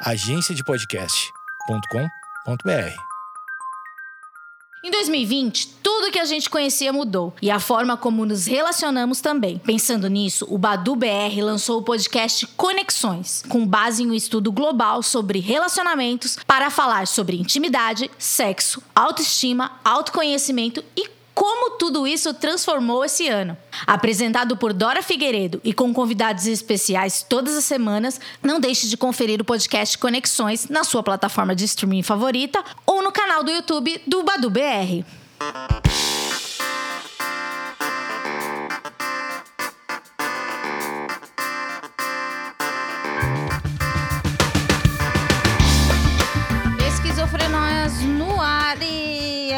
agenciadepodcast.com.br. Em 2020, tudo que a gente conhecia mudou e a forma como nos relacionamos também. Pensando nisso, o Badu BR lançou o podcast Conexões, com base em um estudo global sobre relacionamentos para falar sobre intimidade, sexo, autoestima, autoconhecimento e como tudo isso transformou esse ano. Apresentado por Dora Figueiredo e com convidados especiais todas as semanas, não deixe de conferir o podcast Conexões na sua plataforma de streaming favorita ou no canal do YouTube do Badu BR.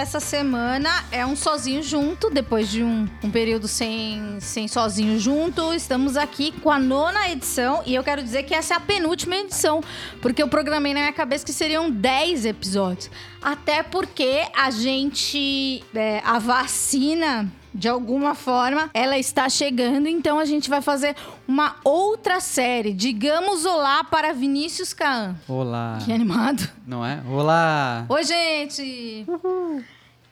Essa semana é um sozinho junto, depois de um, um período sem, sem sozinho junto. Estamos aqui com a nona edição e eu quero dizer que essa é a penúltima edição, porque eu programei na minha cabeça que seriam 10 episódios. Até porque a gente. é, a vacina de alguma forma, ela está chegando, então a gente vai fazer uma outra série. Digamos olá para Vinícius Caan. Olá. Que animado. Não é? Olá. Oi, gente!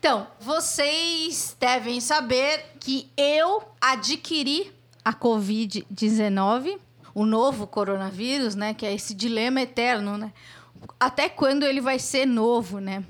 Então, vocês devem saber que eu adquiri a Covid-19, o novo coronavírus, né? Que é esse dilema eterno, né? Até quando ele vai ser novo, né?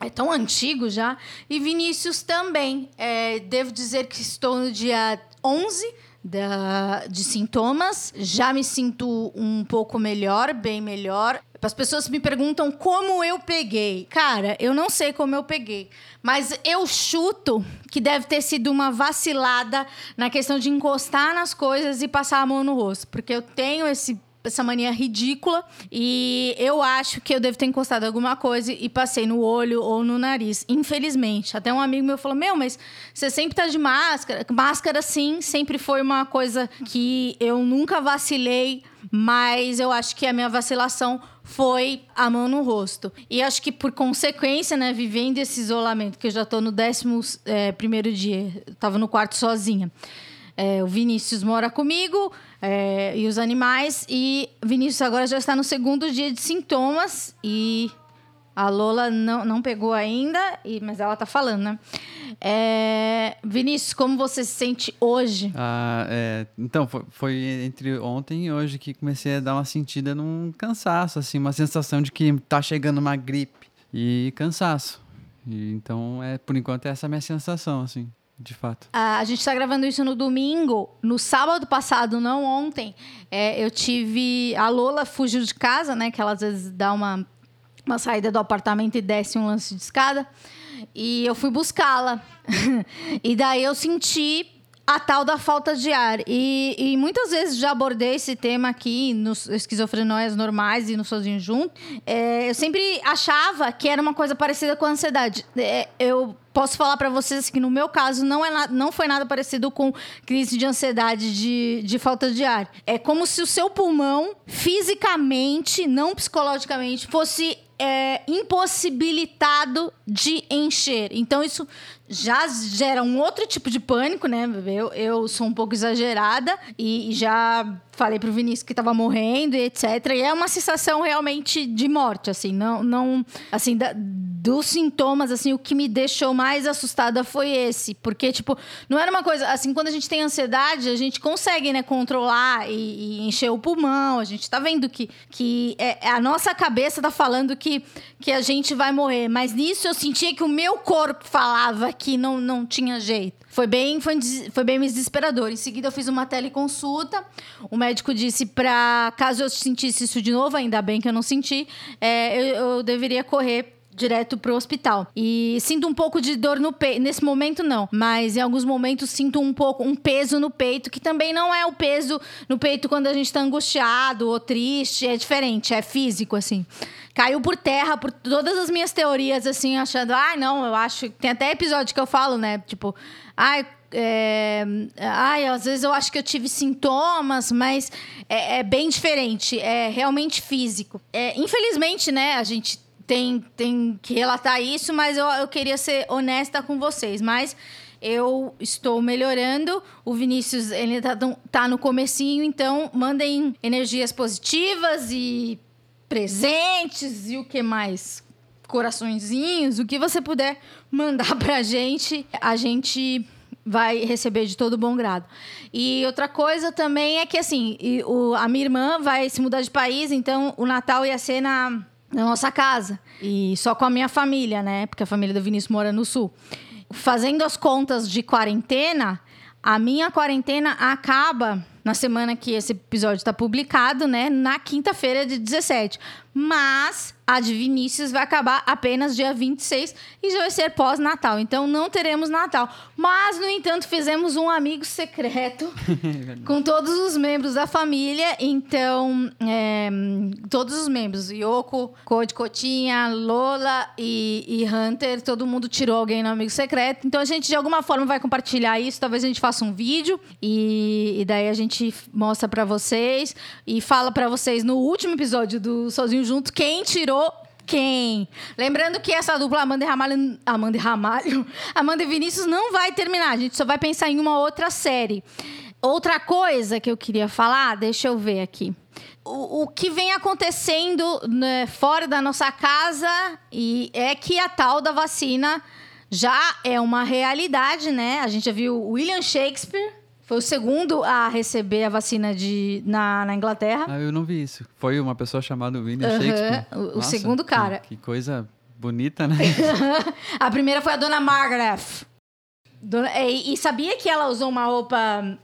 É tão antigo já. E Vinícius também. É, devo dizer que estou no dia 11 da, de sintomas. Já me sinto um pouco melhor, bem melhor. As pessoas me perguntam como eu peguei. Cara, eu não sei como eu peguei. Mas eu chuto que deve ter sido uma vacilada na questão de encostar nas coisas e passar a mão no rosto. Porque eu tenho esse essa mania ridícula e eu acho que eu devo ter encostado alguma coisa e passei no olho ou no nariz, infelizmente. Até um amigo meu falou: "Meu, mas você sempre tá de máscara". Máscara sim, sempre foi uma coisa que eu nunca vacilei, mas eu acho que a minha vacilação foi a mão no rosto. E acho que por consequência, né, vivendo esse isolamento, que eu já tô no décimo eh, primeiro dia, tava no quarto sozinha. É, o Vinícius mora comigo é, e os animais. E Vinícius agora já está no segundo dia de sintomas. E a Lola não, não pegou ainda, e, mas ela tá falando, né? É, Vinícius, como você se sente hoje? Ah, é, então, foi, foi entre ontem e hoje que comecei a dar uma sentida num cansaço, assim, uma sensação de que tá chegando uma gripe e cansaço. E, então, é, por enquanto, é essa a minha sensação, assim, de fato. A gente está gravando isso no domingo. No sábado passado, não ontem, é, eu tive. A Lola fugiu de casa, né? Que ela às vezes dá uma, uma saída do apartamento e desce um lance de escada. E eu fui buscá-la. e daí eu senti a tal da falta de ar. E, e muitas vezes já abordei esse tema aqui nos esquizofrenóias normais e no Sozinho Junto. É, eu sempre achava que era uma coisa parecida com a ansiedade. É, eu posso falar para vocês que no meu caso não, é não foi nada parecido com crise de ansiedade de, de falta de ar. É como se o seu pulmão, fisicamente, não psicologicamente, fosse é, impossibilitado de encher. Então, isso já gera um outro tipo de pânico, né? Eu, eu sou um pouco exagerada e, já falei pro Vinícius que tava morrendo e etc. E é uma sensação realmente de morte, assim. Não, não assim, da- dos sintomas, assim, o que me deixou mais assustada foi esse. Porque, tipo, não era uma coisa... Assim, quando a gente tem ansiedade, a gente consegue, né, controlar e, e encher o pulmão. A gente tá vendo que, que é, a nossa cabeça tá falando que, que a gente vai morrer. Mas nisso eu sentia que o meu corpo falava que não, não tinha jeito. Foi bem, foi, foi bem desesperador. Em seguida, eu fiz uma teleconsulta. O médico disse para caso eu sentisse isso de novo, ainda bem que eu não senti, é, eu, eu deveria correr direto pro hospital. E sinto um pouco de dor no peito. Nesse momento, não. Mas em alguns momentos sinto um pouco, um peso no peito, que também não é o peso no peito quando a gente tá angustiado ou triste. É diferente, é físico, assim. Caiu por terra por todas as minhas teorias, assim, achando, ai, não, eu acho. Tem até episódio que eu falo, né? Tipo, ai, é, ai, às vezes eu acho que eu tive sintomas, mas é, é bem diferente, é realmente físico. É, infelizmente, né, a gente tem, tem que relatar isso, mas eu, eu queria ser honesta com vocês. Mas eu estou melhorando. O Vinícius ele tá, tá no comecinho, então mandem energias positivas e presentes e o que mais? Coraçõezinhos, o que você puder mandar pra gente, a gente vai receber de todo bom grado. E outra coisa também é que, assim, o, a minha irmã vai se mudar de país, então o Natal ia ser na, na nossa casa. E só com a minha família, né? Porque a família do Vinícius mora no Sul. Fazendo as contas de quarentena, a minha quarentena acaba na semana que esse episódio está publicado, né? Na quinta-feira de 17. Mas a de Vinícius vai acabar apenas dia 26 e já vai ser pós-Natal. Então não teremos Natal. Mas, no entanto, fizemos um amigo secreto com todos os membros da família. Então, é, todos os membros, Yoko, Code Cotinha, Lola e, e Hunter, todo mundo tirou alguém no amigo secreto. Então a gente de alguma forma vai compartilhar isso. Talvez a gente faça um vídeo e, e daí a gente mostra para vocês e fala para vocês no último episódio do Sozinho Junto quem tirou quem. Lembrando que essa dupla Amanda e Ramalho, Amanda e Ramalho, Amanda e Vinícius não vai terminar. A gente só vai pensar em uma outra série. Outra coisa que eu queria falar, deixa eu ver aqui. O, o que vem acontecendo né, fora da nossa casa e é que a tal da vacina já é uma realidade, né? A gente já viu William Shakespeare foi o segundo a receber a vacina de, na, na Inglaterra. Ah, eu não vi isso. Foi uma pessoa chamada William Aham, Shakespeare. o- o Nossa, segundo que- cara. Que, coisa bonita, né? a primeira foi a dona Margaret. Dona- e, e sabia que ela usou uma roupa,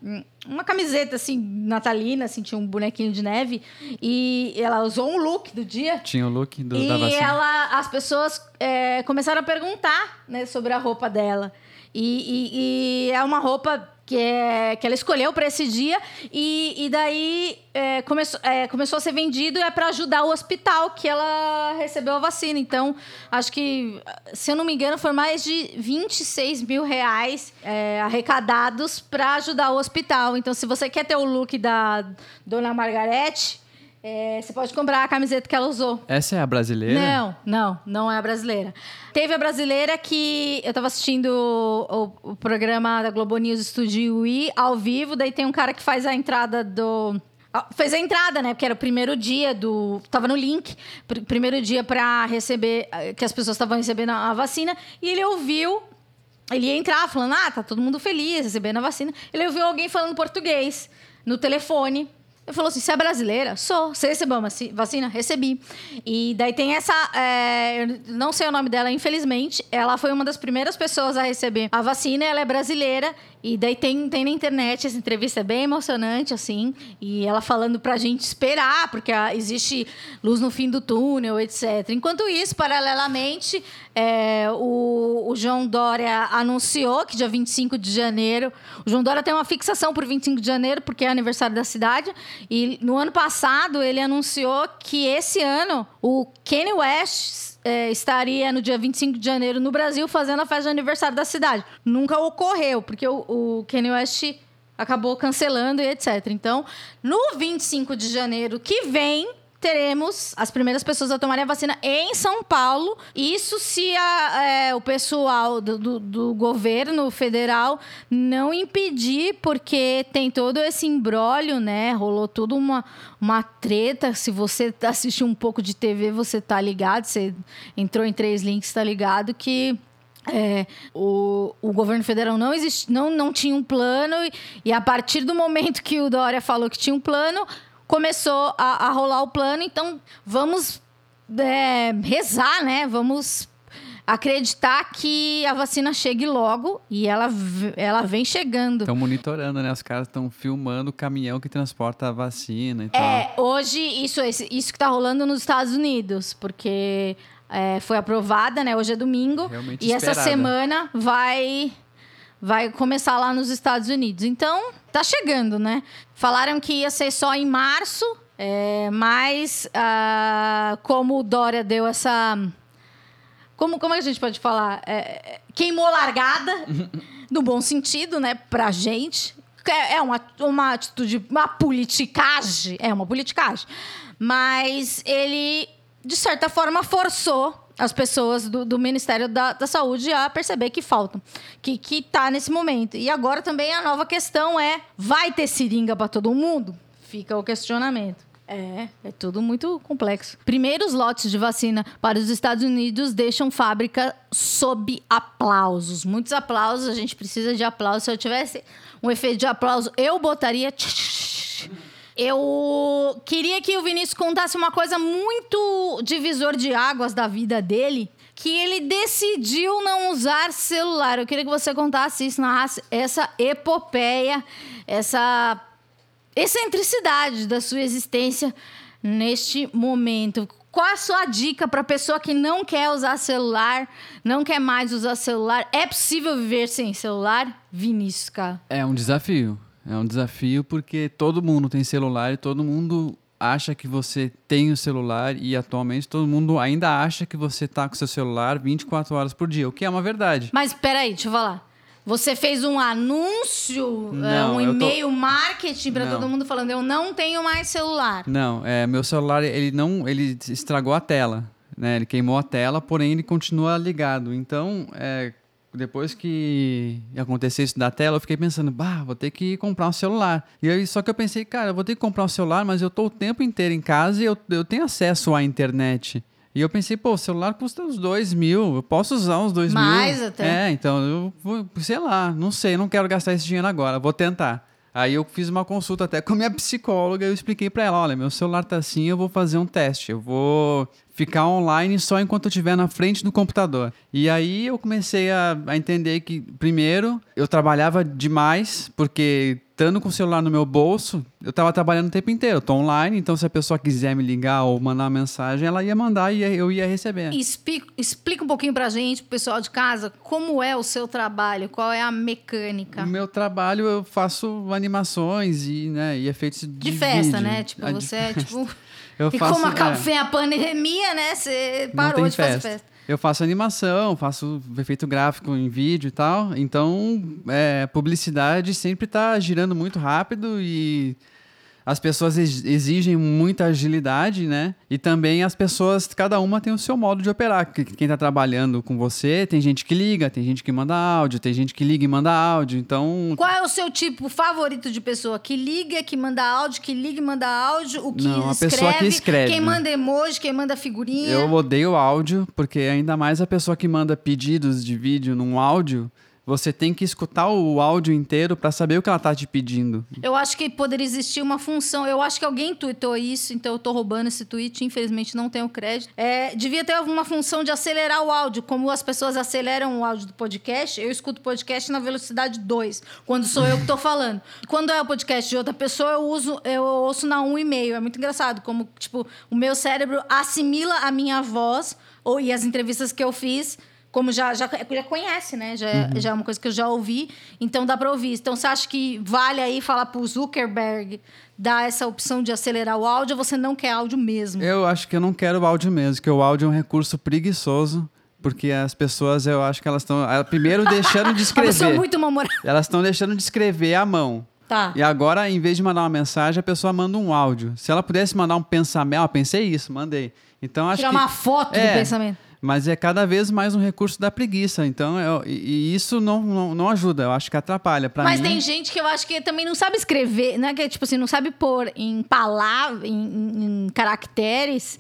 hum, uma camiseta assim, natalina, assim, tinha um bonequinho de neve. E ela usou um look do dia. Tinha o look do, e da vacina. ela, as pessoas é, começaram a perguntar né, sobre a roupa dela. E, e- e é uma roupa que, é, que ela escolheu para esse dia. E, e daí é, começou, é, começou a ser vendido e é para ajudar o hospital que ela recebeu a vacina. Então, acho que, se eu não me engano, foram mais de 26 mil reais é, arrecadados para ajudar o hospital. Então, se você quer ter o look da Dona Margarete. É, você pode comprar a camiseta que ela usou. Essa é a brasileira? Não, não, não é a brasileira. Teve a brasileira que eu tava assistindo o, o- programa da Globo News Studio I ao vivo, daí tem um cara que faz a entrada do. Fez a entrada, né? Porque era o primeiro dia do. Tava no link, pr- primeiro dia pra receber. eh, Que as pessoas estavam recebendo a vacina. E ele ouviu ele ia entrar falando, ah, tá todo mundo feliz, recebendo a vacina. Ele ouviu alguém falando português no telefone. Ele falou assim: você é brasileira? Sou. Você recebeu uma ci- vacina? Recebi. E daí tem essa. é, eu não sei o nome dela, infelizmente. Ela foi uma das primeiras pessoas a receber a vacina. Ela é brasileira. E daí tem, tem na internet essa entrevista é bem emocionante, assim. E ela falando pra gente esperar, porque ah, existe luz no fim do túnel, etc. Enquanto isso, paralelamente, é, o, o João Dória anunciou que dia 25 de janeiro. O João Dória tem uma fixação por 25 de janeiro, porque é aniversário da cidade. E no ano passado, ele anunciou que esse ano o Kanye West é, estaria no dia 25 de janeiro no Brasil fazendo a festa de aniversário da cidade. Nunca ocorreu, porque o, o Kanye West acabou cancelando e etc. Então, no 25 de janeiro que vem, teremos as primeiras pessoas a tomarem a vacina em São Paulo. Isso se a- é, o pessoal do, do- do governo federal não impedir, porque tem todo esse embrólio, né? Rolou toda uma, uma treta. Se você assistiu um pouco de TV, você tá ligado. Você entrou em três links, tá ligado que é, o, o governo federal não, existe, não, não tinha um plano, e, e a partir do momento que o Dória falou que tinha um plano, começou a, a rolar o plano. Então, vamos é, rezar, né? Vamos acreditar que a vacina chegue logo e ela, ela vem chegando. Estão monitorando, né? Os caras estão filmando o caminhão que transporta a vacina e tal. É, hoje, isso, isso que tá rolando nos Estados Unidos, porque é, foi aprovada, né? Hoje é domingo. Realmente e essa esperada. semana vai, vai começar lá nos Estados Unidos. Então, tá chegando, né? Falaram que ia ser só em março, é, mas ah, como o Dória deu essa. Como, como é a gente pode falar? É, queimou largada, no bom sentido, né? Pra gente. É, é uma, uma atitude, uma politicagem. É uma politicagem. Mas ele, de certa forma, forçou as pessoas do, do Ministério da, da Saúde a perceber que faltam, que, que tá nesse momento. E agora também a nova questão é: vai ter seringa para todo mundo? Fica o questionamento. É, é tudo muito complexo. Primeiros lotes de vacina para os Estados Unidos deixam fábrica sob aplausos. Muitos aplausos, a gente precisa de aplausos. Se eu tivesse um efeito de aplauso, eu botaria. Eu queria que o Vinícius contasse uma coisa muito divisor de águas da vida dele, que ele decidiu não usar celular. Eu queria que você contasse isso, narrasse essa epopeia, essa excentricidade da sua existência neste momento. Qual a sua dica para pessoa que não quer usar celular, não quer mais usar celular? É possível viver sem celular? Vinícius. É um desafio. É um desafio porque todo mundo tem celular e todo mundo acha que você tem o celular e atualmente todo mundo ainda acha que você tá com seu celular 24 horas por dia, o que é uma verdade. Mas peraí, deixa eu falar. Você fez um anúncio, é, Não, um eu tô- e-mail marketing para todo mundo falando eu não tenho mais celular. Não, é, meu celular ele não, ele estragou a tela, né? Ele queimou a tela, porém ele continua ligado. Então, é, depois que aconteceu isso da tela, eu fiquei pensando, bah, vou ter que comprar um celular. E aí, só que eu pensei, cara, eu vou ter que comprar um celular, mas eu tô o tempo inteiro em casa e eu, eu tenho acesso à internet. E eu pensei, pô, o celular custa uns dois mil, eu posso usar uns dois mil. Mais até. É, então eu vou, sei lá, não sei, não quero gastar esse dinheiro agora, vou tentar. Aí eu fiz uma consulta até com a minha psicóloga e eu expliquei pra ela, olha, meu celular tá assim, eu vou fazer um teste, eu vou ficar online só enquanto eu estiver na frente do computador. E aí eu comecei a, a entender que, primeiro, eu trabalhava demais, porque estando com o celular no meu bolso, eu tava trabalhando o tempo inteiro, eu tô online, então se a pessoa quiser me ligar ou mandar uma mensagem, ela ia mandar e eu ia receber. Explica, explica um pouquinho pra gente, pro pessoal de casa, como é o seu trabalho, qual é a mecânica. O meu trabalho eu faço animações e, né, e efeitos de, De festa, vídeo. né? Tipo, Ah, de você é tipo. Eu e faço, como acaba é, a pandemia, né? Você parou de fazer festa. Eu faço animação, faço efeito gráfico em vídeo e tal. Então, é, publicidade sempre está girando muito rápido e as pessoas ex- exigem muita agilidade, né? E também as pessoas, cada uma tem o seu modo de operar. Que- Quem está trabalhando com você, tem gente que liga, tem gente que manda áudio, tem gente que liga e manda áudio. Então, Qual é o seu tipo favorito de pessoa? Que liga, que manda áudio, que liga e manda áudio, o que Não, a escreve, pessoa que escreve. quem manda emoji, quem manda figurinha. Eu odeio áudio, porque ainda mais a pessoa que manda pedidos de vídeo num áudio, você tem que escutar o áudio inteiro para saber o que ela tá te pedindo. Eu acho que poderia existir uma função. Eu acho que alguém tweetou isso, então eu tô roubando esse tweet. Infelizmente não tenho crédito. É, devia ter uma função de acelerar o áudio. Como as pessoas aceleram o áudio do podcast, eu escuto o podcast na velocidade 2, quando sou eu que tô falando. Quando é o podcast de outra pessoa, eu uso, eu ouço na 1,5. É muito engraçado. Como, tipo, o meu cérebro assimila a minha voz ou, e as entrevistas que eu fiz como já, já, já conhece, né? Já, Uhum. já é uma coisa que eu já ouvi, então dá para ouvir. Então você acha que vale aí falar pro Zuckerberg dar essa opção de acelerar o áudio ou você não quer áudio mesmo? Eu acho que eu não quero o áudio mesmo, que o áudio é um recurso preguiçoso, porque as pessoas, eu acho que elas estão, primeiro, deixando de escrever. muito mal-humorada. Elas estão deixando de escrever à mão. Tá. E agora, em vez de mandar uma mensagem, a pessoa manda um áudio. Se ela pudesse mandar um pensamento, ah, pensei isso, mandei. Então acho Tirar que uma foto É, do pensamento. Mas é cada vez mais um recurso da preguiça. Então, eu- e, e isso não, não, não ajuda, eu acho que atrapalha. Pra Mas mim, tem gente que eu acho que também não sabe escrever, né? Que tipo assim, não sabe pôr em palavras, em, em- caracteres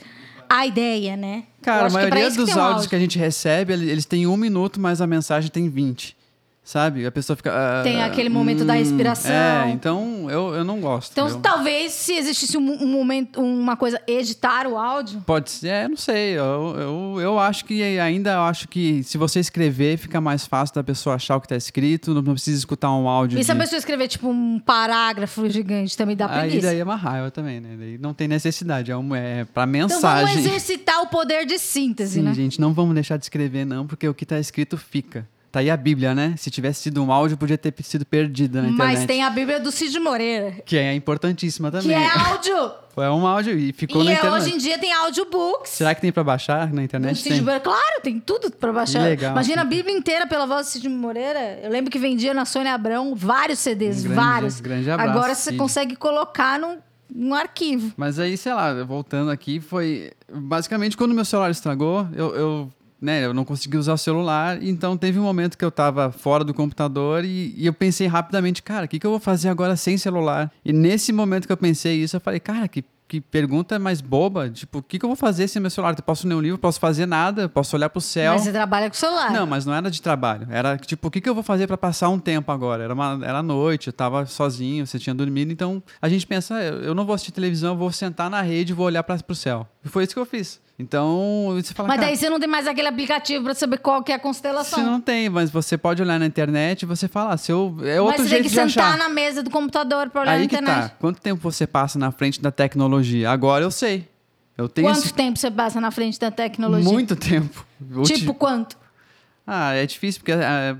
a ideia, né? Cara, a é maioria dos áudios áudio. que a gente recebe, ele- eles têm um minuto, mas a mensagem tem 20. Sabe? A pessoa fica. ah, Tem aquele momento da respiração. É, então eu, eu não gosto. Então, eu- talvez se existisse um, um momento, uma coisa, editar o áudio. Pode ser, é, não sei. Eu, eu, eu acho que ainda eu acho que se você escrever, fica mais fácil da pessoa achar o que tá escrito, não precisa escutar um áudio. E se a de- pessoa escrever, tipo, um parágrafo gigante, também dá Aí preguiça. daí é uma raiva também, né? Daí não tem necessidade. É, um, é pra Então vamos mensagem. exercitar o poder de síntese, Sim, né? gente, não vamos deixar de escrever, não, porque o que tá escrito fica. Tá aí a Bíblia, né? Se tivesse sido um áudio, podia ter sido perdida na internet. Mas tem a Bíblia do Cid Moreira, Que é importantíssima também. que é áudio. Foi um áudio e ficou e na é- internet. hoje em dia tem audiobooks. Será que tem pra baixar na internet? Cid Tem. Moreira. Claro, tem tudo pra baixar. Legal. Imagina a Bíblia inteira pela voz do Cid Moreira. Eu lembro que vendia na Sônia Abrão vários CDs, Um grande- vários. grande abraço, Agora você Cid. consegue colocar num, num arquivo. Mas aí, sei lá, voltando aqui, foi. Basicamente, quando meu celular estragou, eu, eu, né, eu não consegui usar o celular. Então teve um momento que eu tava fora do computador e, e eu pensei rapidamente, cara, o que, que eu vou fazer agora sem celular? E nesse momento que eu pensei isso, eu falei, cara, que, que pergunta mais boba, tipo, o que, que eu vou fazer sem meu celular? Eu posso ler um livro, posso fazer nada, posso olhar pro céu. Mas você trabalha com o celular. Não, mas não era de trabalho. Era tipo, o que, que eu vou fazer para passar um tempo agora? Era, uma, era noite, eu tava sozinho, você tinha dormido, então a gente pensa, "Ah, eu não vou assistir televisão, eu vou sentar na rede e vou olhar para pro céu. E foi isso que eu fiz. Então, você fala, Mas daí você não tem mais aquele aplicativo pra saber qual que é a constelação. você não tem, mas você pode olhar na internet e você fala, ah, se eu, é Mas outro você tem jeito que de sentar achar. na mesa do computador pra olhar Aí na que internet. tá. Quanto tempo você passa na frente da tecnologia? Agora eu sei. Eu tenho Quanto esse... tempo você passa na frente da tecnologia? muito tempo. Eu te- Tipo quanto? Ah, é difícil, porque ah,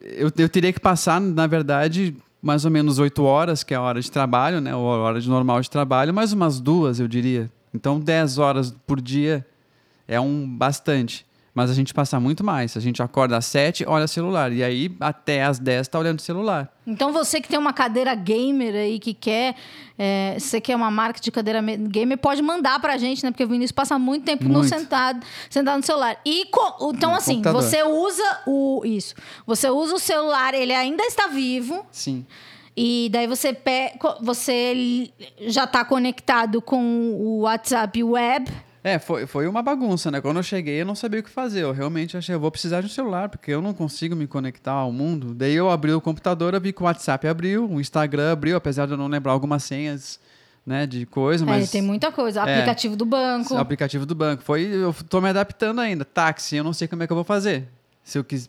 eu, eu teria que passar, na verdade, mais ou menos oito horas, que é a hora de trabalho, né? Ou a hora de normal de trabalho, mais umas duas, eu diria. Então, 10 horas por dia é um bastante. Mas a gente passa muito mais. A gente acorda às 7, olha o celular. E aí, até às 10, tá olhando o celular. Então você que tem uma cadeira gamer aí que quer, é, você quer uma marca de cadeira me- gamer, pode mandar pra gente, né? Porque o Vinícius passa muito tempo no Muito. sentado, sentado no celular. E co- então No assim, computador. você usa o isso. Você usa o celular, ele ainda está vivo. Sim. E daí você pe- você já está conectado com o WhatsApp web. É, foi, foi uma bagunça, né? Quando eu cheguei, eu não sabia o que fazer. Eu realmente achei, eu vou precisar de um celular, porque eu não consigo me conectar ao mundo. Daí eu abri o computador, eu vi que o WhatsApp abriu, o Instagram abriu, apesar de eu não lembrar algumas senhas, né, de coisa, mas... É, tem muita coisa. É. Aplicativo do banco. Aplicativo do banco. Foi, eu tô me adaptando ainda. Táxi, eu não sei como é que eu vou fazer. Se eu quis-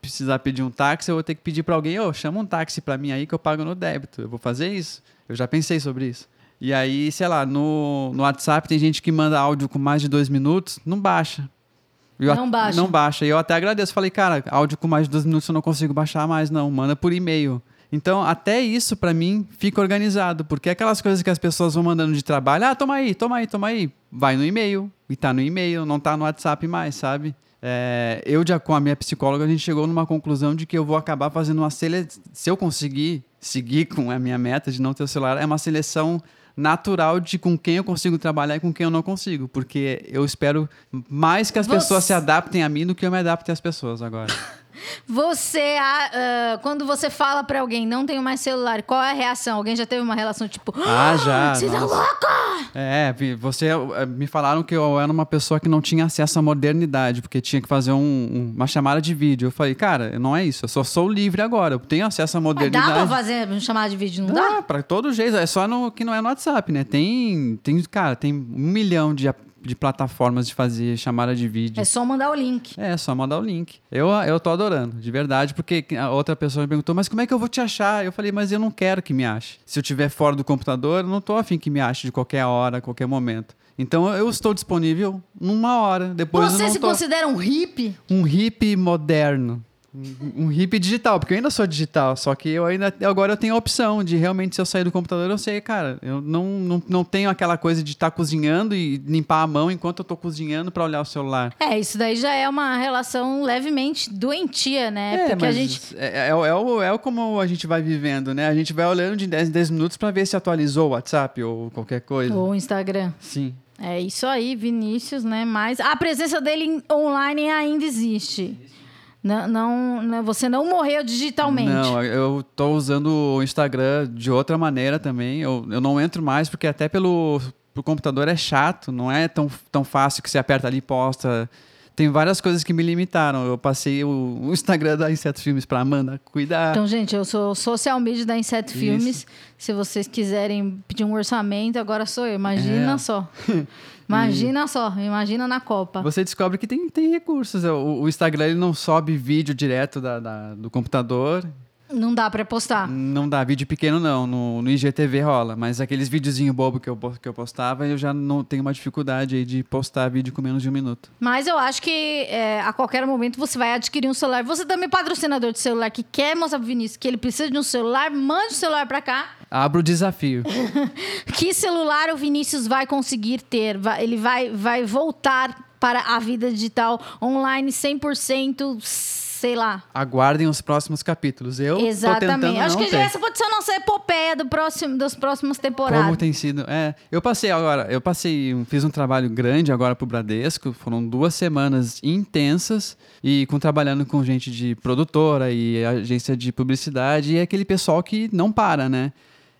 precisar, pedir um táxi, eu vou ter que pedir para alguém, ô, chama um táxi para mim aí que eu pago no débito. Eu vou fazer isso. Eu já pensei sobre isso. E aí, sei lá, no, no WhatsApp tem gente que manda áudio com mais de dois minutos, não baixa. Eu Não baixa. Não baixa. E eu até agradeço. Falei, cara, áudio com mais de dois minutos eu não consigo baixar mais, não. Manda por e-mail. Então, até isso, pra mim, fica organizado. Porque aquelas coisas que as pessoas vão mandando de trabalho, ah, toma aí, toma aí, toma aí. Vai no e-mail. E tá no e-mail, não tá no WhatsApp mais, sabe? É, eu, já com a minha psicóloga, a gente chegou numa conclusão de que eu vou acabar fazendo uma seleção. Se eu conseguir seguir com a minha meta de não ter o celular, é uma seleção natural de com quem eu consigo trabalhar e com quem eu não consigo. Porque eu espero mais que as Você- pessoas se adaptem a mim do que eu me adapte às pessoas agora. Você, ah, ah, quando você fala pra alguém, não tenho mais celular, qual é a reação? Alguém já teve uma relação tipo, Ah, já. você tá nossa. louca? É, você eh, me falaram que eu era uma pessoa que não tinha acesso à modernidade, porque tinha que fazer um- um- uma chamada de vídeo. Eu falei, cara, não é isso, eu só sou livre agora, eu tenho acesso à Mas dá modernidade. pra fazer uma chamada de vídeo, não dá? Dá, pra todo jeito, é só no, que não é no WhatsApp, né? Tem, tem cara, tem um milhão de, de plataformas de fazer chamada de vídeo. É só mandar o link. É, só mandar o link. Eu, eu tô adorando, de verdade, porque a outra pessoa me perguntou, mas como é que eu vou te achar? Eu falei, mas eu não quero que me ache. Se eu estiver fora do computador, eu não tô afim que me ache de qualquer hora, qualquer momento. Então eu estou disponível numa hora. Depois Você se tô... considera um hippie? Um hippie moderno. Um hippie digital, porque eu ainda sou digital, só que eu ainda agora eu tenho a opção de realmente se eu sair do computador, eu sei, cara, eu não, não, não tenho aquela coisa de estar cozinhando e limpar a mão enquanto eu tô cozinhando para olhar o celular. É, isso daí já é uma relação levemente doentia, né? Porque a gente. É, é, o- é, o- é o como a gente vai vivendo, né? A gente vai olhando de 10 em 10 minutos para ver se atualizou o WhatsApp ou qualquer coisa. Ou o Instagram. Sim. É isso aí, Vinícius, né? Mas a presença dele online ainda existe. Não, não, né? você não morreu digitalmente. Não, eu tô usando o Instagram de outra maneira também. Eu, eu não entro mais porque até pelo pro computador é chato, não é tão, tão fácil que você aperta ali e posta. Tem várias coisas que me limitaram. Eu passei o, o Instagram da Inseto Filmes pra Amanda cuidar. Então, gente, eu sou social media da Inseto Filmes. Se vocês quiserem pedir um orçamento, agora sou eu. Imagina É. só. Imagina só. Imagina na Copa. Você descobre que tem, tem recursos. O, o Instagram ele não sobe vídeo direto da, da- do computador. Não dá pra postar. Não dá vídeo pequeno, não. No, no IGTV rola. Mas aqueles videozinhos bobo que eu, que eu postava, eu já não tenho uma dificuldade aí de postar vídeo com menos de um minuto. Mas eu acho que é, a qualquer momento você vai adquirir um celular. Você também é patrocinador de celular que quer mostrar pro Vinícius que ele precisa de um celular, mande o celular pra cá. Abro o desafio. Que celular o Vinícius vai conseguir ter? Ele vai, vai voltar para a vida digital online 100%, sei lá. Aguardem os próximos capítulos. Eu Exatamente. Acho que ter. essa pode ser a nossa epopeia do próximo, das próximas temporadas. Como tem sido. É, eu passei agora, eu passei, fiz um trabalho grande agora pro Bradesco, foram duas semanas intensas e com trabalhando com gente de produtora e agência de publicidade e aquele pessoal que não para, né?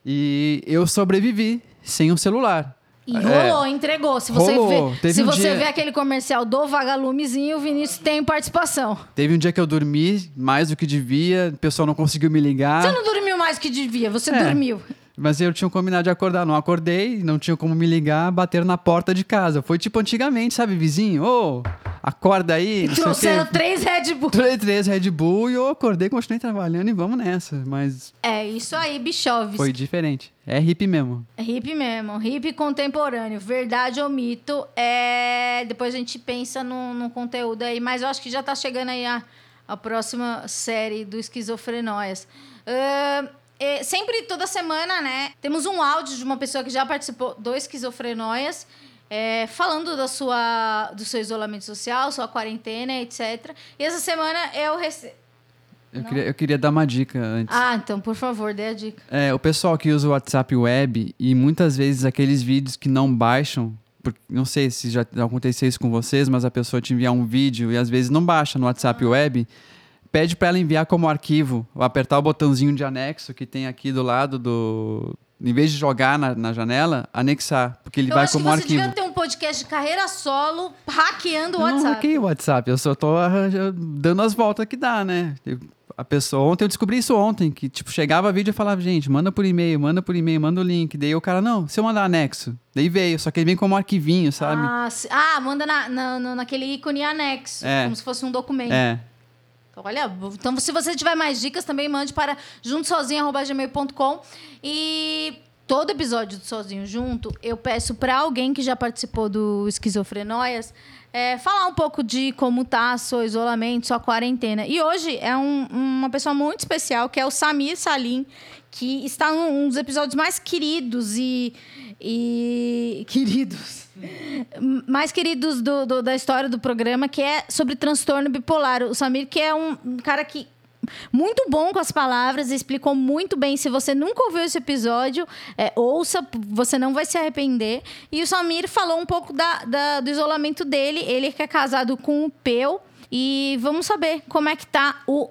E eu sobrevivi sem um celular. E rolou, entregou. Se você, É. Rolou. vê, se um você dia- vê aquele comercial do Vagalumezinho, o Vinícius tem participação. Teve um dia que eu dormi mais do que devia, o pessoal não conseguiu me ligar. Você não dormiu mais que devia, você É. dormiu. Mas eu tinha combinado de acordar. Não acordei, não tinha como me ligar, bateram na porta de casa. Foi tipo antigamente, sabe, vizinho? Ô, acorda aí. o Trouxeram três Red Bull. Três, três Red Bull e eu acordei, continuei trabalhando e vamos nessa. Mas É isso aí, bichoves. foi diferente. É hippie mesmo. É Hip mesmo, hip contemporâneo, verdade ou mito. É... Depois a gente pensa no, no conteúdo aí, mas eu acho que já tá chegando aí a, a próxima série do Esquizofrenóias. Ahn, é, sempre, toda semana, né, temos um áudio de uma pessoa que já participou do Esquizofrenóias, é, falando da sua, do seu isolamento social, sua quarentena, etc. E essa semana eu recebi... Eu queria, eu queria dar uma dica antes. Ah, então, por favor, dê a dica. É, o pessoal que usa o WhatsApp Web e muitas vezes aqueles vídeos que não baixam, porque, não sei se já aconteceu isso com vocês, mas a pessoa te enviar um vídeo e às vezes não baixa no WhatsApp Web, pede para ela enviar como arquivo, apertar o botãozinho de anexo que tem aqui do lado do. Em vez de jogar na, na janela, anexar, porque ele eu vai acho como que você arquivo. devia ter um podcast de carreira solo hackeando o Eu não WhatsApp. hackei o WhatsApp, eu só tô dando as voltas que dá, né? A pessoa, ontem eu descobri isso ontem, que tipo, chegava vídeo e falava, gente, manda por e-mail, manda por e-mail, manda o link. Daí o cara, não, se eu mandar anexo. Daí veio, só que ele vem como arquivinho, sabe? Ah, se- ah, manda na, na- naquele ícone anexo, É. como se fosse um documento. É. Olha, então se você tiver mais dicas, também mande para juntosozinho.gmail.com e todo episódio do Sozinho Junto, eu peço para alguém que já participou do Esquizofrenóias é, falar um pouco de como tá seu isolamento, sua quarentena. E hoje é um- uma pessoa muito especial, que é o Samir Salim, que está num um dos episódios mais queridos e... e queridos mais queridos do- do- da história do programa, que é sobre transtorno bipolar. O Samir, que é um, cara que muito bom com as palavras, explicou muito bem. Se você nunca ouviu esse episódio, é, ouça, você não vai se arrepender. E o Samir falou um pouco da- da- do isolamento dele. Ele que é casado com o Peu. E vamos saber como é que tá o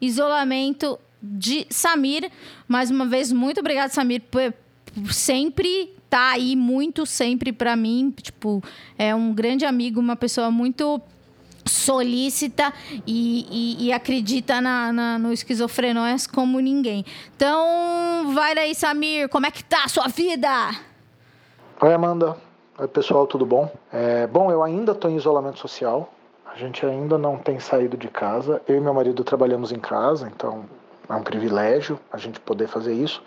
isolamento de Samir. Mais uma vez, muito obrigado, Samir, por sempre tá aí muito sempre pra mim, tipo, é um grande amigo, uma pessoa muito solícita e, e- e acredita na, na- no esquizofrenóias como ninguém. Então, vai daí, Samir, como é que tá a sua vida? Oi, Amanda. Oi, pessoal, tudo bom? É, bom, eu ainda estou em isolamento social. A gente ainda não tem saído de casa. Eu e meu marido trabalhamos em casa, então é um privilégio a gente poder fazer isso.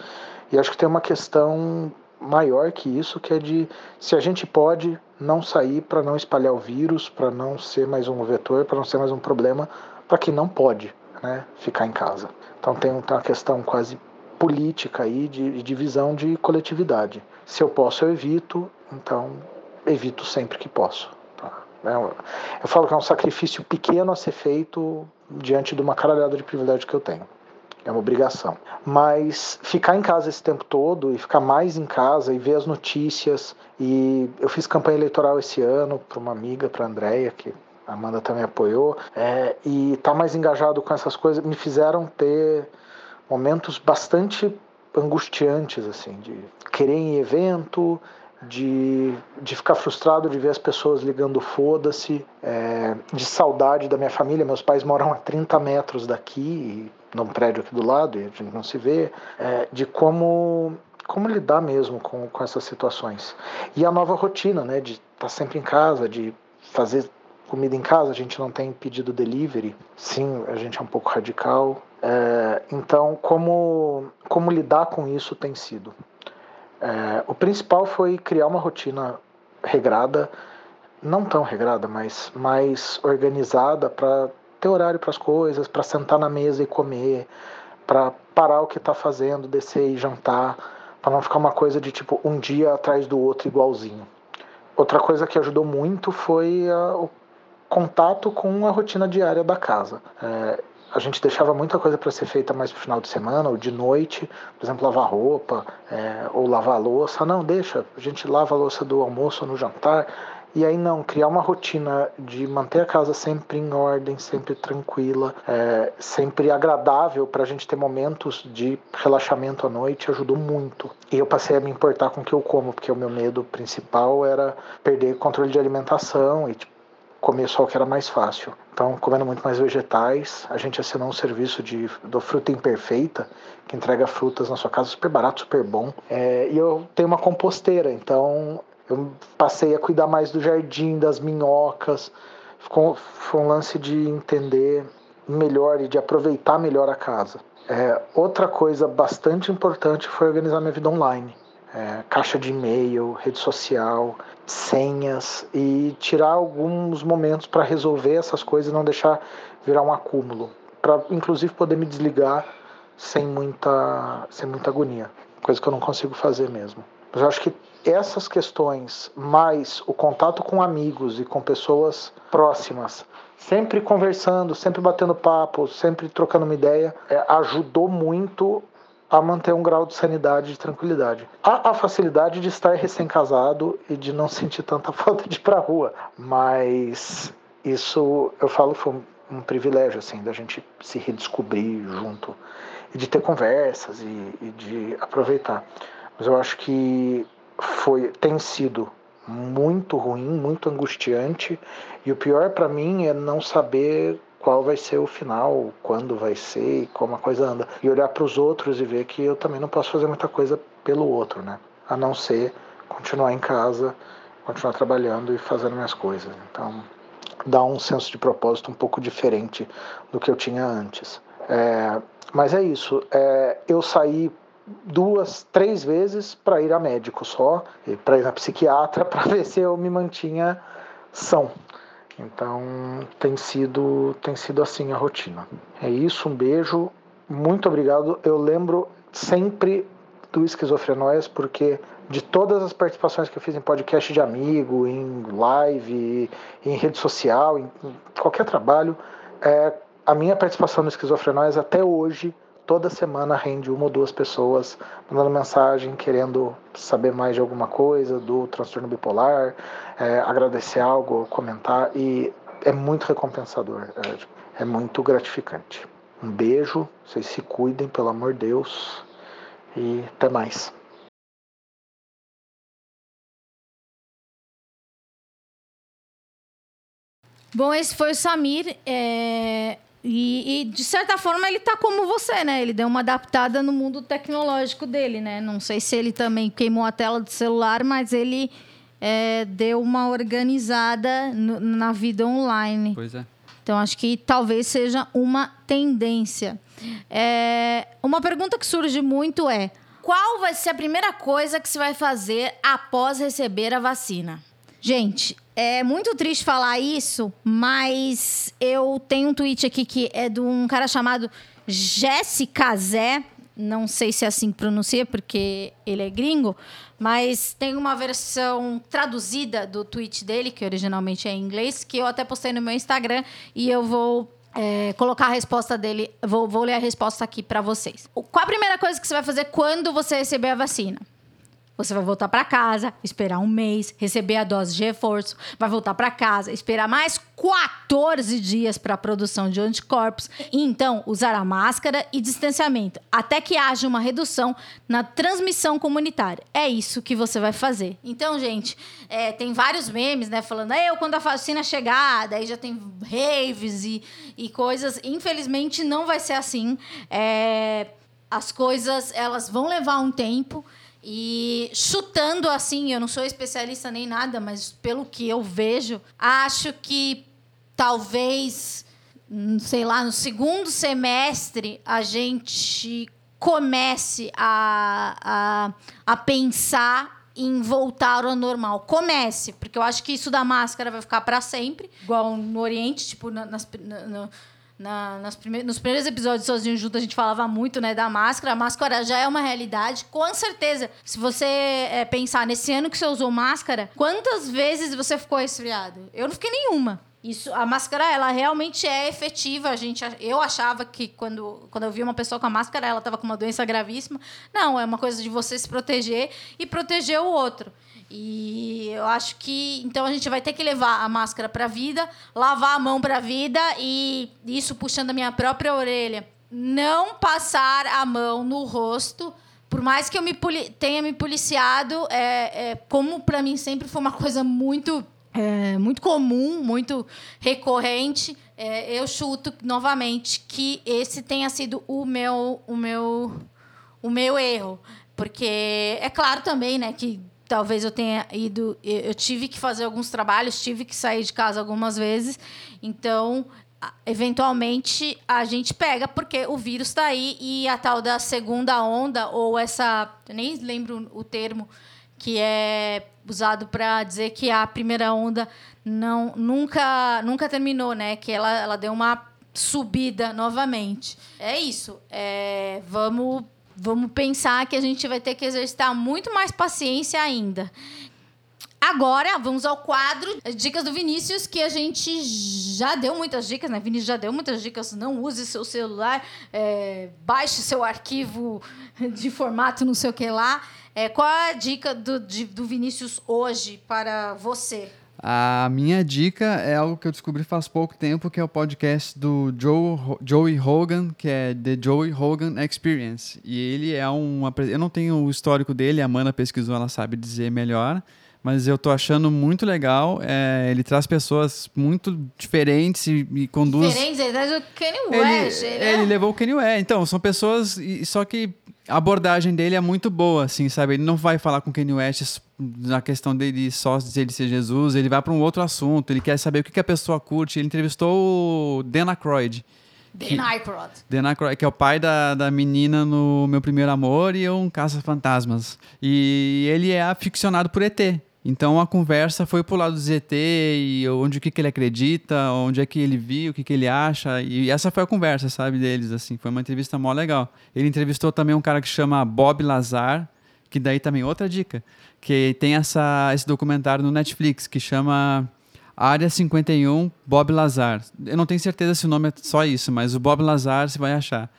E acho que tem uma questão maior que isso, que é de se a gente pode não sair para não espalhar o vírus, para não ser mais um vetor, para não ser mais um problema para quem não pode, né, ficar em casa. Então tem, uma questão quase política aí de, de visão de coletividade. Se eu posso, eu evito, então evito sempre que posso. tá? É Eu falo que é um sacrifício pequeno a ser feito diante de uma caralhada de privilégio que eu tenho. É uma obrigação. Mas ficar em casa esse tempo todo e ficar mais em casa e ver as notícias. E eu fiz campanha eleitoral esse ano para uma amiga, para a Andrea, que a Amanda também apoiou. é, e estar mais engajado com essas coisas me fizeram ter momentos bastante angustiantes, assim, de querer ir em evento, de, de ficar frustrado de ver as pessoas ligando foda-se, é, de saudade da minha família. Meus pais moram a 30 metros daqui, num prédio aqui do lado, e a gente não se vê, é, de como, como lidar mesmo com, com essas situações. E a nova rotina, né, de estar sempre em casa, de fazer comida em casa, a gente não tem pedido delivery. Sim, a gente é um pouco radical. É, então, como, como lidar com isso tem sido? É, o principal foi criar uma rotina regrada, não tão regrada, mas mais organizada para ter horário para as coisas, para sentar na mesa e comer, para parar o que está fazendo, descer e jantar, para não ficar uma coisa de tipo um dia atrás do outro igualzinho. Outra coisa que ajudou muito foi a- o contato com a rotina diária da casa. É, a gente deixava muita coisa para ser feita mais pro final de semana ou de noite, por exemplo, lavar roupa é, ou lavar louça. Não, deixa, a gente lava a louça do almoço no jantar E aí não, criar uma rotina de manter a casa sempre em ordem, sempre tranquila, é, sempre agradável para a gente ter momentos de relaxamento à noite ajudou muito. E eu passei a me importar com o que eu como, porque o meu medo principal era perder controle de alimentação e tipo, comer só o que era mais fácil. Então, comendo muito mais vegetais, a gente assinou um serviço de, do Fruta Imperfeita, que entrega frutas na sua casa, super barato, super bom. É, e eu tenho uma composteira, então eu passei a cuidar mais do jardim, das minhocas. Ficou, foi um lance de entender melhor e de aproveitar melhor a casa. É, outra coisa bastante importante foi organizar minha vida online. É, caixa de e-mail, rede social, senhas e tirar alguns momentos para resolver essas coisas e não deixar virar um acúmulo. Para, inclusive, poder me desligar sem muita, sem muita agonia. Coisa que eu não consigo fazer mesmo. Mas eu acho que essas questões, mais o contato com amigos e com pessoas próximas, sempre conversando, sempre batendo papo, sempre trocando uma ideia, é, ajudou muito a manter um grau de sanidade e de tranquilidade. Há a facilidade de estar recém-casado e de não sentir tanta falta de ir pra rua, mas isso eu falo foi um privilégio assim da gente se redescobrir junto e de ter conversas e, e de aproveitar. Mas eu acho que foi tem sido muito ruim, muito angustiante e o pior para mim é não saber qual vai ser o final, quando vai ser e como a coisa anda. E olhar para os outros e ver que eu também não posso fazer muita coisa pelo outro, né? A não ser continuar em casa, continuar trabalhando e fazendo minhas coisas. Então, dá um senso de propósito um pouco diferente do que eu tinha antes. É, mas é isso. É, eu saí duas, três vezes para ir a médico só, para ir na psiquiatra, para ver se eu me mantinha são. Então tem sido, tem sido assim a rotina. É isso, um beijo, muito obrigado. Eu lembro sempre do Esquizofrenóias porque de todas as participações que eu fiz em podcast de amigo, em live, em rede social, em qualquer trabalho, é, a minha participação no Esquizofrenóias até hoje toda semana rende uma ou duas pessoas mandando mensagem querendo saber mais de alguma coisa do transtorno bipolar, é, agradecer algo, comentar e é muito recompensador, é, é muito gratificante. Um beijo, vocês se cuidem, pelo amor de Deus, e até mais. Bom, esse foi o Samir. É... E, e, de certa forma ele tá como você, né? Ele deu uma adaptada no mundo tecnológico dele, né? Não sei se ele também queimou a tela do celular, mas ele é, deu uma organizada no, na vida online. Pois é. Então acho que talvez seja uma tendência. É, uma pergunta que surge muito é: qual vai ser a primeira coisa que você vai fazer após receber a vacina? Gente, é muito triste falar isso, mas eu tenho um tweet aqui que é de um cara chamado Jéssica Zé. Não sei se é assim que pronuncia, porque ele é gringo, mas tem uma versão traduzida do tweet dele, que originalmente é em inglês, que eu até postei no meu Instagram e eu vou é, colocar a resposta dele. Vou, vou ler a resposta aqui para vocês. Qual a primeira coisa que você vai fazer quando você receber a vacina? Você vai voltar para casa, esperar um mês, receber a dose de reforço, vai voltar para casa, esperar mais 14 dias para a produção de anticorpos e então usar a máscara e distanciamento até que haja uma redução na transmissão comunitária. É isso que você vai fazer. Então, gente, é, tem vários memes, né, falando eu quando a vacina chegar, daí já tem raves e, e coisas. Infelizmente, não vai ser assim. É, as coisas elas vão levar um tempo. E chutando assim, eu não sou especialista nem nada, mas pelo que eu vejo, acho que talvez, hum, sei lá, no segundo semestre a gente comece a, a, a pensar em voltar ao normal. Comece, porque eu acho que isso da máscara vai ficar para sempre, igual no Oriente, tipo, nas, na, na, nas nos primeiros episódios Sozinho Junto, a gente falava muito né, da máscara. A máscara já é uma realidade. Com certeza, se você é, pensar nesse ano que você usou máscara, quantas vezes você ficou resfriado? Eu não fiquei nenhuma. Isso, a máscara, ela realmente é efetiva. A gente, eu achava que quando, quando eu vi uma pessoa com a máscara, ela estava com uma doença gravíssima. Não, é uma coisa de você se proteger e proteger o outro. E eu acho que então a gente vai ter que levar a máscara para a vida, lavar a mão para a vida e isso puxando a minha própria orelha, não passar a mão no rosto. Por mais que eu me tenha me policiado, é, é como para mim sempre foi uma coisa muito é, muito comum, muito recorrente. É, eu chuto novamente que esse tenha sido o meu, o meu, o meu erro, porque é claro também, né, que talvez eu tenha ido, eu tive que fazer alguns trabalhos, tive que sair de casa algumas vezes, então eventualmente a gente pega porque o vírus está aí e a tal da segunda onda ou essa, eu nem lembro o termo que é usado para dizer que a primeira onda não nunca nunca terminou, né? Que ela, ela deu uma subida novamente. É isso. É, vamos vamos pensar que a gente vai ter que exercitar muito mais paciência ainda. Agora, vamos ao quadro Dicas do Vinícius, que a gente já deu muitas dicas, né? Vinícius já deu muitas dicas. Não use seu celular, é, baixe seu arquivo de formato não sei o que lá. É, qual a dica do, de, do Vinícius hoje para você? A minha dica é algo que eu descobri faz pouco tempo, que é o podcast do Joe, Joey Hogan, que é The Joey Hogan Experience. E ele é um... Eu não tenho o histórico dele, a Amanda pesquisou, ela sabe dizer melhor mas eu tô achando muito legal. É, ele traz pessoas muito diferentes e, e conduz. Diferentes, ele traz o Kanye West. Ele, ele, ele levou o Kanye West. Então, são pessoas. Só que a abordagem dele é muito boa, assim, sabe? Ele não vai falar com o Kanye West na questão dele só de ele ser Jesus, ele vai para um outro assunto, ele quer saber o que, que a pessoa curte. Ele entrevistou o Dan Aykroyd. Dan Aykroyd. Dan Aykroyd, que é o pai da, da menina no Meu Primeiro Amor e um Caça-Fantasmas. E ele é aficionado por ET. Então a conversa foi pro lado do ZT e onde o que, que ele acredita, onde é que ele viu, o que, que ele acha. E essa foi a conversa, sabe, deles, assim. Foi uma entrevista mó legal. Ele entrevistou também um cara que chama Bob Lazar, que daí também outra dica, que tem essa, esse documentário no Netflix que chama Área 51 Bob Lazar. Eu não tenho certeza se o nome é só isso, mas o Bob Lazar você vai achar.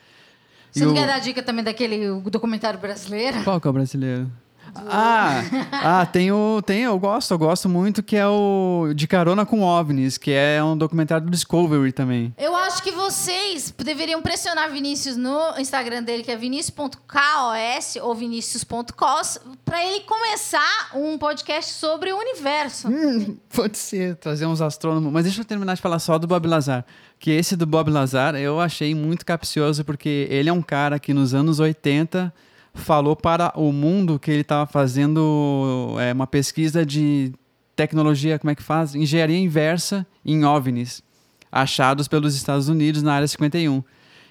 Você e não o... quer dar dica também daquele documentário brasileiro? Qual que é o brasileiro? Ah, ah tem o. Tem, eu gosto, eu gosto muito, que é o De Carona com OVNIs, que é um documentário do Discovery também. Eu acho que vocês deveriam pressionar Vinícius no Instagram dele, que é vinicius.kos ou vinicius.cos, para ele começar um podcast sobre o universo. Hum, pode ser, trazer uns astrônomos. Mas deixa eu terminar de falar só do Bob Lazar. Que esse do Bob Lazar eu achei muito capcioso, porque ele é um cara que nos anos 80 falou para o mundo que ele estava fazendo é, uma pesquisa de tecnologia, como é que faz? Engenharia inversa em OVNIs, achados pelos Estados Unidos na área 51.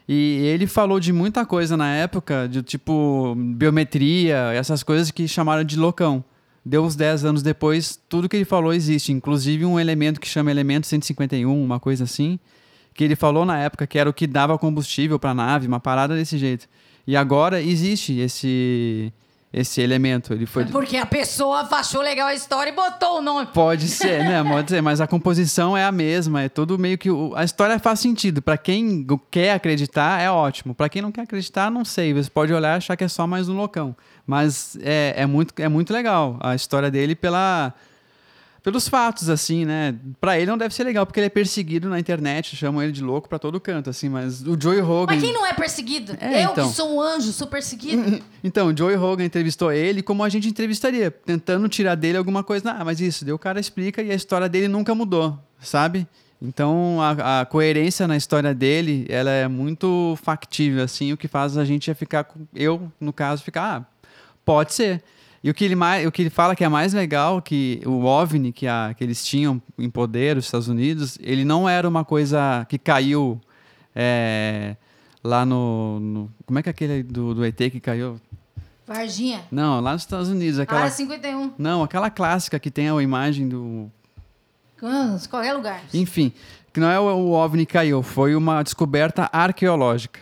E ele falou de muita coisa na época, de tipo biometria, essas coisas que chamaram de loucão. Deu uns 10 anos depois, tudo que ele falou existe, inclusive um elemento que chama elemento 151, uma coisa assim, que ele falou na época que era o que dava combustível para a nave, uma parada desse jeito. E agora existe esse esse elemento. Ele foi... É porque a pessoa achou legal a história e botou o nome. Pode ser, né? Pode ser, mas a composição é a mesma. É tudo meio que. A história faz sentido. Para quem quer acreditar, é ótimo. Para quem não quer acreditar, não sei. Você pode olhar e achar que é só mais um loucão. Mas é, é, muito, é muito legal a história dele pela pelos fatos, assim, né? Pra ele não deve ser legal, porque ele é perseguido na internet, chamam ele de louco pra todo canto, assim, mas o Joey Rogan. Mas quem não é perseguido? É, eu então... que sou um anjo, sou perseguido. então, o Joey Rogan entrevistou ele como a gente entrevistaria, tentando tirar dele alguma coisa. Ah, mas isso, daí o cara explica e a história dele nunca mudou, sabe? Então, a, a, coerência na história dele, ela é muito factível, assim, o que faz a gente ficar, eu, no caso, ficar, ah, pode ser. E o que ele, mais, o que ele fala que é mais legal, que o OVNI que, a, que eles tinham em poder, os Estados Unidos, ele não era uma coisa que caiu é, lá no, no, Como é que é aquele do, do ET que caiu? Varginha. Não, lá nos Estados Unidos. Aquela, Área 51. Não, aquela clássica que tem a imagem do... Qualquer lugar. Enfim, que não é o, o OVNI que caiu, foi uma descoberta arqueológica.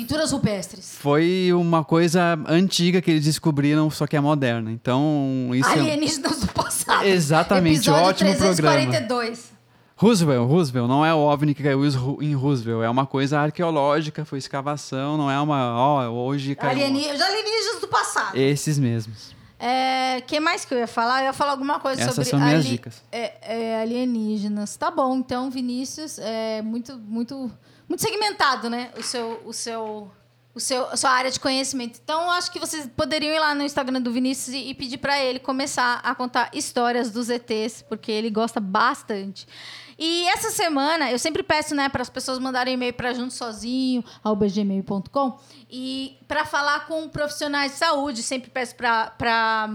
Pinturas rupestres. Foi uma coisa antiga que eles descobriram, só que é moderna. Então, isso é Alienígenas é... do passado. Exatamente, Episódio ótimo 342. programa. Roosevelt, Roosevelt, não é o OVNI que caiu em Roosevelt, é uma coisa arqueológica, foi escavação, não é uma, ó, hoje caiu... Alienígenas, alienígenas do passado. Esses mesmos. É, que mais que eu ia falar? Eu ia falar alguma coisa Essas sobre são minhas ali- dicas. é, é, alienígenas. Tá bom, então, Vinícius, é muito, muito, muito segmentado, né? O seu, o seu, o seu, a sua área de conhecimento. Então, acho que vocês poderiam ir lá no Instagram do Vinícius e, e pedir para ele começar a contar histórias dos ETs, porque ele gosta bastante. E essa semana, eu sempre peço, né, para as pessoas mandarem e-mail para junto sozinho, gmail.com, e para falar com profissionais de saúde, sempre peço para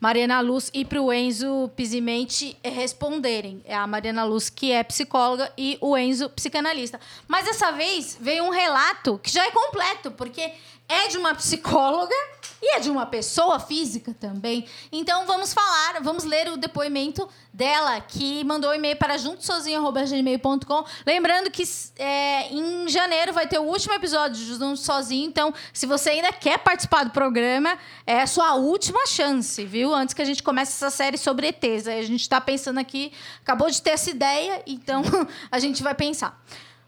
Mariana Luz e para o Enzo Pisimente eh, responderem. É a Mariana Luz, que é psicóloga, e o Enzo, psicanalista. Mas dessa vez veio um relato que já é completo, porque é de uma psicóloga e é de uma pessoa física também. Então vamos falar, vamos ler o depoimento dela, que mandou um e-mail para juntosozinho.gmail.com. Lembrando que é, em janeiro vai ter o último episódio de Junto Sozinho. Então, se você ainda quer participar do programa, é a sua última chance, viu? Antes que a gente comece essa série sobre ETs. A gente está pensando aqui, acabou de ter essa ideia, então a gente vai pensar.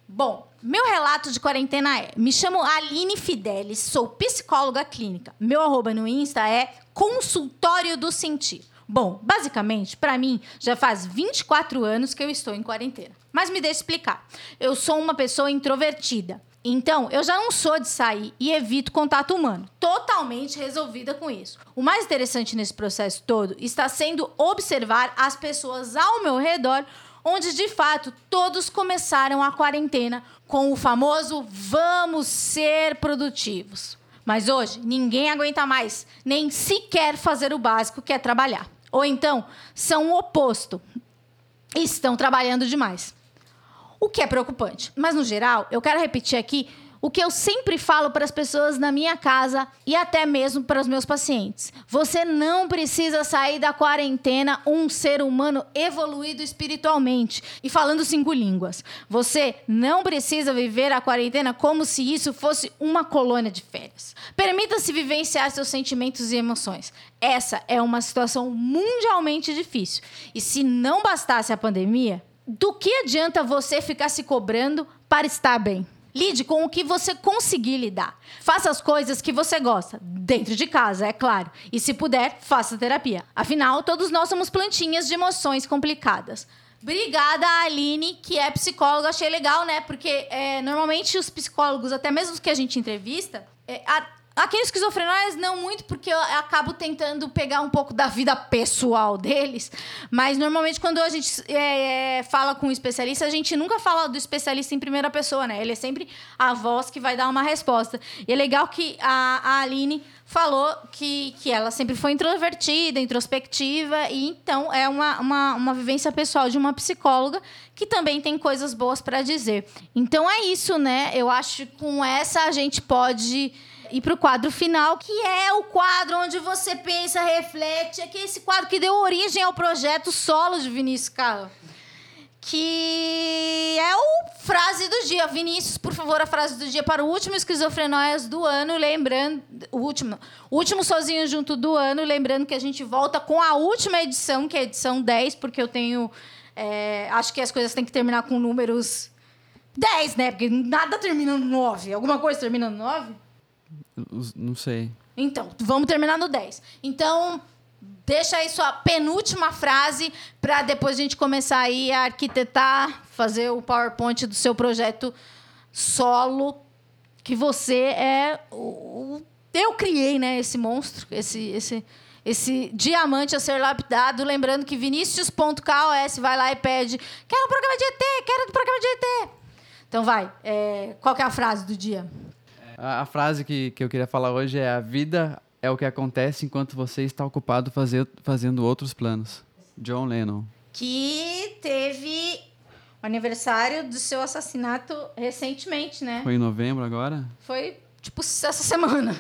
Bom, meu relato de quarentena é: me chamo Aline Fidelis, sou psicóloga clínica. Meu arroba no Insta é consultório do sentir. Bom, basicamente, para mim, já faz 24 anos que eu estou em quarentena. Mas me deixa explicar. Eu sou uma pessoa introvertida. Então, eu já não sou de sair e evito contato humano. Totalmente resolvida com isso. O mais interessante nesse processo todo está sendo observar as pessoas ao meu redor onde de fato todos começaram a quarentena com o famoso vamos ser produtivos. Mas hoje ninguém aguenta mais nem sequer fazer o básico que é trabalhar. Ou então são o oposto. Estão trabalhando demais. O que é preocupante. Mas no geral, eu quero repetir aqui o que eu sempre falo para as pessoas na minha casa e até mesmo para os meus pacientes. Você não precisa sair da quarentena um ser humano evoluído espiritualmente e falando cinco línguas. Você não precisa viver a quarentena como se isso fosse uma colônia de férias. Permita-se vivenciar seus sentimentos e emoções. Essa é uma situação mundialmente difícil. E se não bastasse a pandemia, do que adianta você ficar se cobrando para estar bem? Lide com o que você conseguir lidar. Faça as coisas que você gosta, dentro de casa, é claro. E se puder, faça terapia. Afinal, todos nós somos plantinhas de emoções complicadas. Obrigada, Aline, que é psicóloga. Achei legal, né? Porque é, normalmente os psicólogos, até mesmo os que a gente entrevista, é, a, Aqui esquizofrenóias não muito, porque eu acabo tentando pegar um pouco da vida pessoal deles. Mas normalmente quando a gente é, é, fala com um especialista, a gente nunca fala do especialista em primeira pessoa, né? Ele é sempre a voz que vai dar uma resposta. E é legal que a, a Aline falou que, que ela sempre foi introvertida, introspectiva, e então é uma, uma, uma vivência pessoal de uma psicóloga que também tem coisas boas para dizer. Então é isso, né? Eu acho que com essa a gente pode ir para o quadro final, que é o quadro onde você pensa, reflete, é que esse quadro que deu origem ao projeto solo de Vinícius Carro. Que é o frase do dia. Vinícius, por favor, a frase do dia para o último Esquizofrenóias do ano, lembrando. O último, último sozinho junto do ano, lembrando que a gente volta com a última edição, que é a edição 10, porque eu tenho. É, acho que as coisas têm que terminar com números 10, né? Porque nada termina no 9. Alguma coisa termina no 9? Não sei. Então, vamos terminar no 10. Então, deixa aí sua penúltima frase para depois a gente começar aí a arquitetar, fazer o PowerPoint do seu projeto solo, que você é o... Eu criei, né, esse monstro, esse... esse esse diamante a ser lapidado, lembrando que vinicius.kos vai lá e pede quero um programa de ET, quero um programa de ET. Então vai, é, qual é a frase do dia? A, a frase que, que eu queria falar hoje é: A vida é o que acontece enquanto você está ocupado fazer, fazendo outros planos. John Lennon. que teve o aniversário do seu assassinato recentemente, né? Foi em novembro agora? Foi, tipo, essa semana.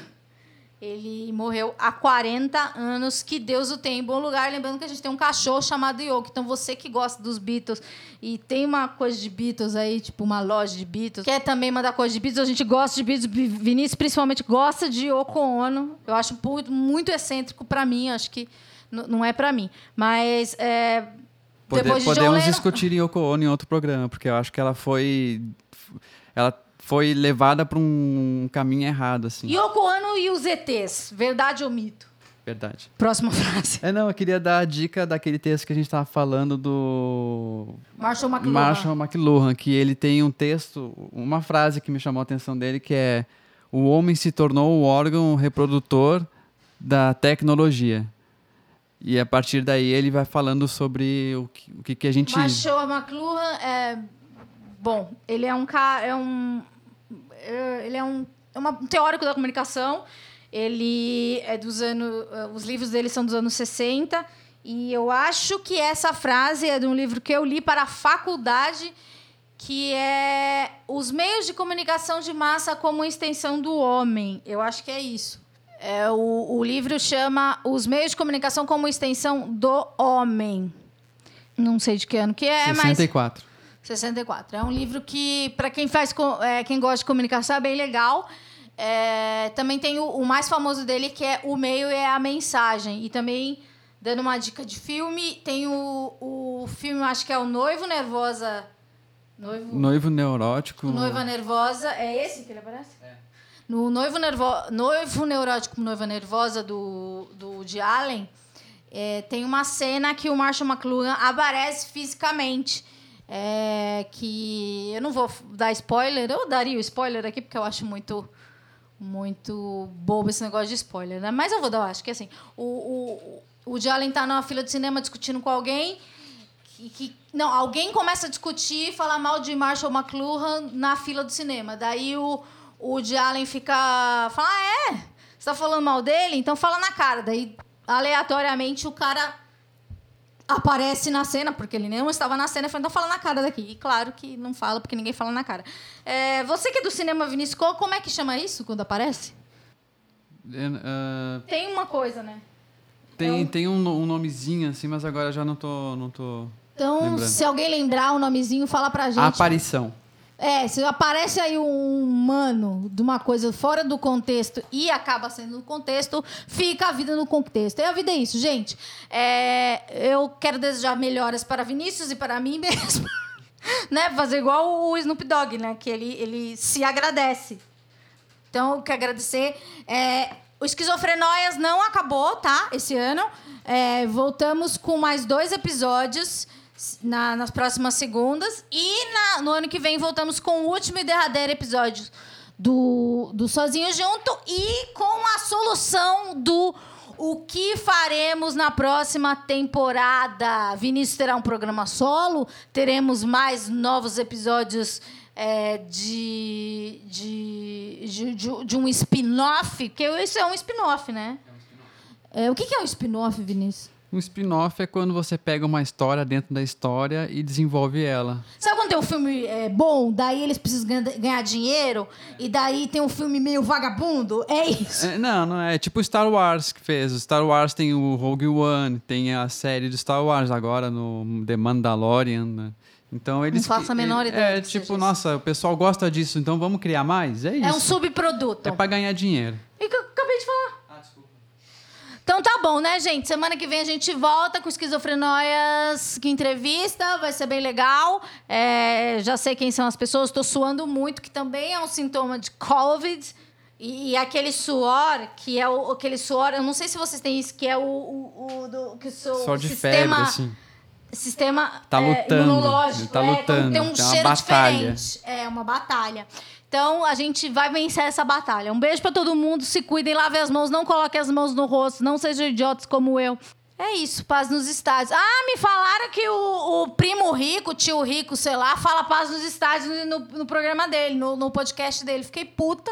Ele morreu há 40 anos. Que Deus o tenha em bom lugar. Lembrando que a gente tem um cachorro chamado Yoko. Então, você que gosta dos Beatles e tem uma coisa de Beatles aí, tipo uma loja de Beatles, quer também mandar coisa de Beatles, a gente gosta de Beatles. Vinícius, principalmente, gosta de Yoko Ono. Eu acho muito, muito excêntrico pra mim. Acho que não é pra mim. Mas, é, de podemos Lennon... discutir Yoko Ono em outro programa, porque eu acho que ela foi. Ela foi levada para um caminho errado, assim. Yoko Ono e os ETs, verdade ou mito? Verdade. Próxima frase. É, não, eu queria dar a dica daquele texto que a gente estava falando do Marshall McLuhan. Marshall McLuhan, que ele tem um texto, uma frase que me chamou a atenção dele, que é o homem se tornou o órgão reprodutor da tecnologia. E a partir daí ele vai falando sobre o que, o que, que a gente... Marshall McLuhan é... Bom, ele é um cara... É um, ele é um, é um teórico da comunicação. Ele é dos anos... Os livros dele são dos anos 60. E eu acho que essa frase é de um livro que eu li para a faculdade, que é Os Meios de Comunicação de Massa como Extensão do Homem. Eu acho que é isso. É, o, o livro chama Os Meios de Comunicação como Extensão do Homem. Não sei de que ano que é, mas 64. 64. É um livro que, para quem faz, é, quem gosta de comunicação, é bem legal. É, também tem o, o mais famoso dele, que é O Meio é a Mensagem. E também, dando uma dica de filme, tem o, o filme, acho que é o Noivo Nervosa. Noivo, Noivo neurótico. Noiva Nervosa. É esse que ele aparece? No Noivo, Nervo... Noivo Neurótico Noiva Nervosa, do, do Woody Allen, é, tem uma cena que o Marshall McLuhan aparece fisicamente. É, que eu não vou dar spoiler, eu daria o spoiler aqui, porque eu acho muito muito bobo esse negócio de spoiler, né? Mas eu vou dar, eu acho que assim, o, o, o Allen tá numa fila de cinema discutindo com alguém que, que- não, alguém começa a discutir, falar mal de Marshall McLuhan na fila do cinema. Daí o, o Allen fica, fala, ah, é? Você tá falando mal dele? Então fala na cara. Daí, aleatoriamente, o cara aparece na cena, porque ele não estava na cena, e fala, então fala na cara daqui. E claro que não fala, porque ninguém fala na cara. É, você que é do cinema, Vinícius, como é que chama isso quando aparece? Ah, Tem uma coisa, né? tem tem um, um nomezinho assim, mas agora já não tô, não tô Então, lembrando. se alguém lembrar o nomezinho, fala pra gente. Aparição. É, se aparece aí um humano de uma coisa fora do contexto e acaba sendo no contexto, fica a vida no contexto. E a vida é isso, gente. É, eu quero desejar melhoras para Vinícius e para mim mesmo. né? Fazer igual o Snoop Dogg, né? Que ele, ele se agradece. Então, eu quero agradecer. É, o Esquizofrenóias não acabou, tá? Esse ano. É, voltamos com mais dois episódios na- nas próximas segundas. E na- no ano que vem voltamos com o último e derradeiro episódio do, do Sozinho Junto e com a solução do o que faremos na próxima temporada. Vinícius terá um programa solo, teremos mais novos episódios é, de, de, de, de- de um spin-off, que isso é um spin-off, né? É, o que que é um spin-off, Vinícius? Um spin-off é quando você pega uma história dentro da história e desenvolve ela. Sabe quando tem um filme é, bom, daí eles precisam ganha- ganhar dinheiro, e daí tem um filme meio vagabundo? É isso. É, não, não é. Tipo Star Wars que fez. O Star Wars tem o Rogue One, tem a série de Star Wars agora no The Mandalorian. né? Então eles. faço a menor é, ideia É do tipo, isso. nossa, o pessoal gosta disso, então vamos criar mais? É isso. É um subproduto. É pra ganhar dinheiro. E que eu acabei de falar. Então tá bom, né, gente? Semana que vem a gente volta com Esquizofrenóias, que entrevista, vai ser bem legal. É, já sei quem são as pessoas, tô suando muito, que também é um sintoma de Covid. E, e aquele suor, que é o, aquele suor, eu não sei se vocês têm isso, que é o, o, o do, que o seu Só de sistema, febre, assim. sistema Tá é, lutando, imunológico. tá é, lutando, Tem um tem uma cheiro batalha. diferente. É, uma batalha. Então, a gente vai vencer essa batalha. Um beijo pra todo mundo. Se cuidem, lavem as mãos, não coloquem as mãos no rosto, não sejam idiotas como eu. É isso, paz nos estádios. Ah, me falaram que o, o primo rico, o tio rico, sei lá, fala paz nos estádios no, no programa dele, no, no podcast dele. Fiquei puta.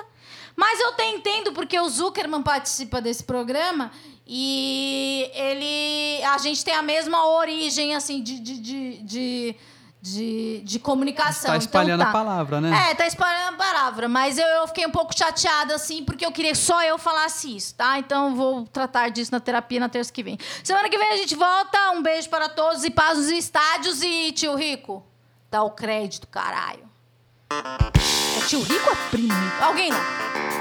Mas eu te entendo porque o Zuckerman participa desse programa e ele. A gente tem a mesma origem, assim, de. de, de, de de, de comunicação. Tá espalhando então, a palavra, né? É, tá espalhando a palavra. Mas eu, eu fiquei um pouco chateada, assim, porque eu queria que só eu falasse isso, tá? Então vou tratar disso na terapia na terça que vem. Semana que vem a gente volta. Um beijo para todos e paz nos estádios. E tio Rico, dá o crédito, caralho. É tio Rico ou é primo? Alguém não.